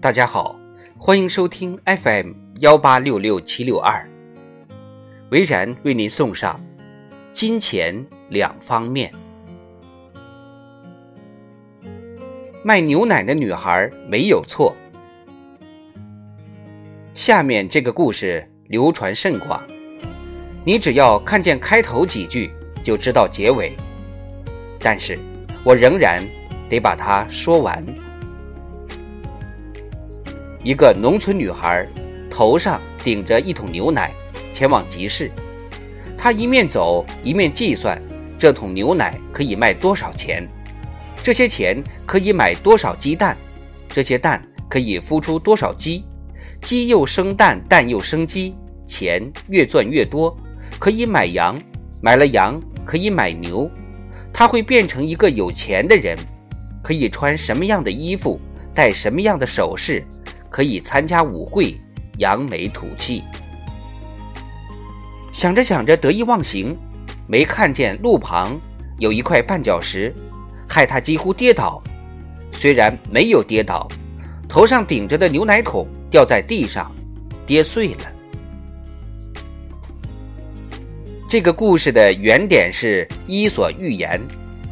大家好，欢迎收听 FM 幺八六六七六二，维然为您送上金钱两方面。卖牛奶的女孩没有错。下面这个故事流传甚广，你只要看见开头几句就知道结尾，但是我仍然得把它说完。一个农村女孩，头上顶着一桶牛奶，前往集市。她一面走一面计算，这桶牛奶可以卖多少钱？这些钱可以买多少鸡蛋？这些蛋可以孵出多少鸡？鸡又生蛋，蛋又生鸡，钱越赚越多，可以买羊。买了羊可以买牛。她会变成一个有钱的人，可以穿什么样的衣服，戴什么样的首饰？可以参加舞会，扬眉吐气。想着想着，得意忘形，没看见路旁有一块绊脚石，害他几乎跌倒。虽然没有跌倒，头上顶着的牛奶桶掉在地上，跌碎了。这个故事的原点是《伊索寓言》，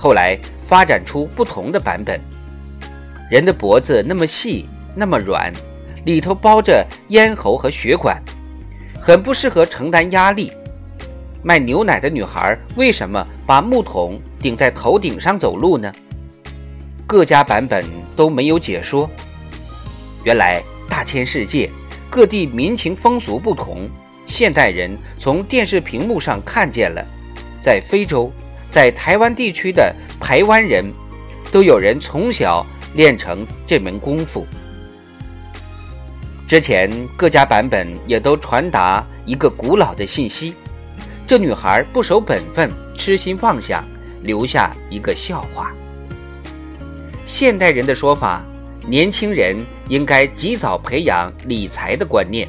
后来发展出不同的版本。人的脖子那么细。那么软，里头包着咽喉和血管，很不适合承担压力。卖牛奶的女孩为什么把木桶顶在头顶上走路呢？各家版本都没有解说。原来大千世界，各地民情风俗不同。现代人从电视屏幕上看见了，在非洲，在台湾地区的台湾人，都有人从小练成这门功夫。之前各家版本也都传达一个古老的信息：这女孩不守本分、痴心妄想，留下一个笑话。现代人的说法，年轻人应该及早培养理财的观念。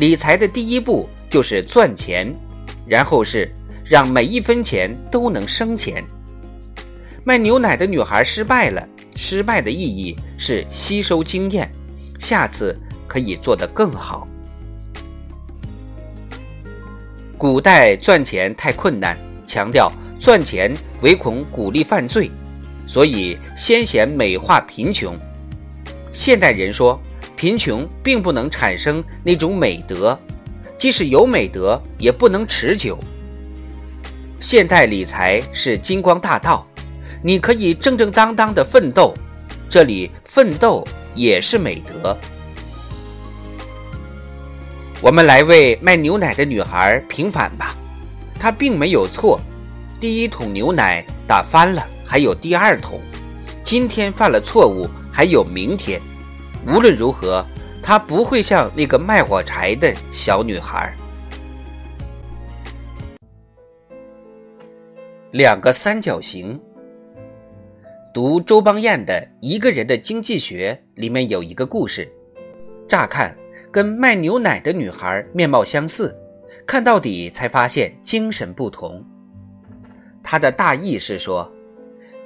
理财的第一步就是赚钱，然后是让每一分钱都能生钱。卖牛奶的女孩失败了，失败的意义是吸收经验，下次。可以做得更好。古代赚钱太困难，强调赚钱唯恐鼓励犯罪，所以先贤美化贫穷。现代人说，贫穷并不能产生那种美德，即使有美德，也不能持久。现代理财是金光大道，你可以正正当当的奋斗，这里奋斗也是美德。我们来为卖牛奶的女孩平反吧，她并没有错。第一桶牛奶打翻了，还有第二桶。今天犯了错误，还有明天。无论如何，她不会像那个卖火柴的小女孩。两个三角形。读周邦彦的《一个人的经济学》里面有一个故事，乍看。跟卖牛奶的女孩面貌相似，看到底才发现精神不同。他的大意是说，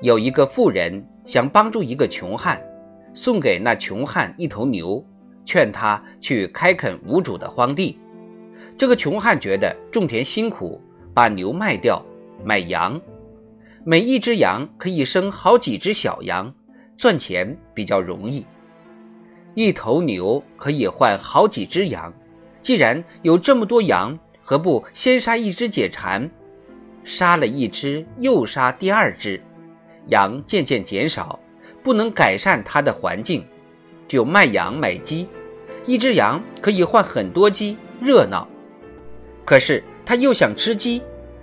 有一个富人想帮助一个穷汉，送给那穷汉一头牛，劝他去开垦无主的荒地。这个穷汉觉得种田辛苦，把牛卖掉买羊，每一只羊可以生好几只小羊，赚钱比较容易。一头牛可以换好几只羊，既然有这么多羊，何不先杀一只解馋？杀了一只，又杀第二只，羊渐渐减少，不能改善它的环境，就卖羊买鸡。一只羊可以换很多鸡，热闹。可是他又想吃鸡，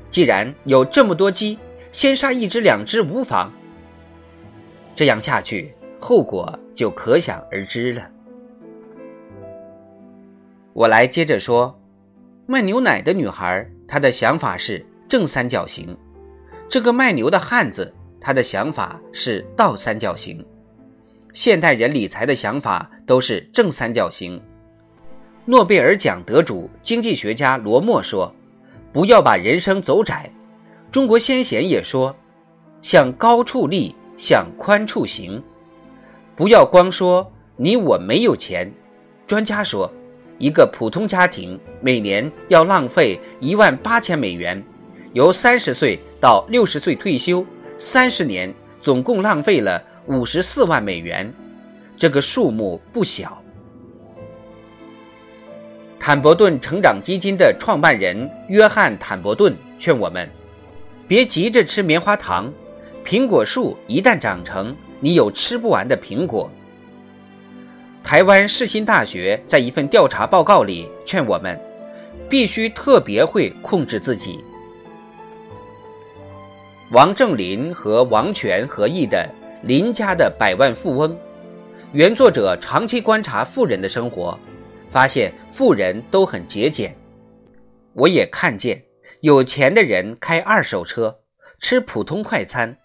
既然有这么多鸡，先杀一只两只无妨。这样下去。后果就可想而知了。我来接着说，卖牛奶的女孩，她的想法是正三角形；这个卖牛的汉子，他的想法是倒三角形。现代人理财的想法都是正三角形。诺贝尔奖得主、经济学家罗默说：“不要把人生走窄。”中国先贤也说：“向高处立，向宽处行。”不要光说你我没有钱。专家说，一个普通家庭每年要浪费一万八千美元，由三十岁到六十岁退休，三十年总共浪费了五十四万美元，这个数目不小。坦博顿成长基金的创办人约翰·坦博顿劝我们：别急着吃棉花糖，苹果树一旦长成，你有吃不完的苹果。台湾世新大学在一份调查报告里劝我们，必须特别会控制自己。王正林和王权合译的《林家的百万富翁》，原作者长期观察富人的生活。发现富人都很节俭，我也看见有钱的人开二手车，吃普通快餐，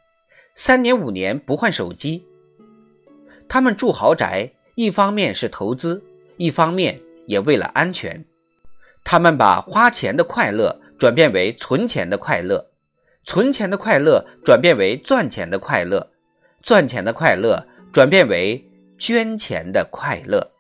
三年五年不换手机。他们住豪宅，一方面是投资，一方面也为了安全。他们把花钱的快乐转变为存钱的快乐，存钱的快乐转变为赚钱的快乐，赚钱的快乐转变为捐钱的快乐。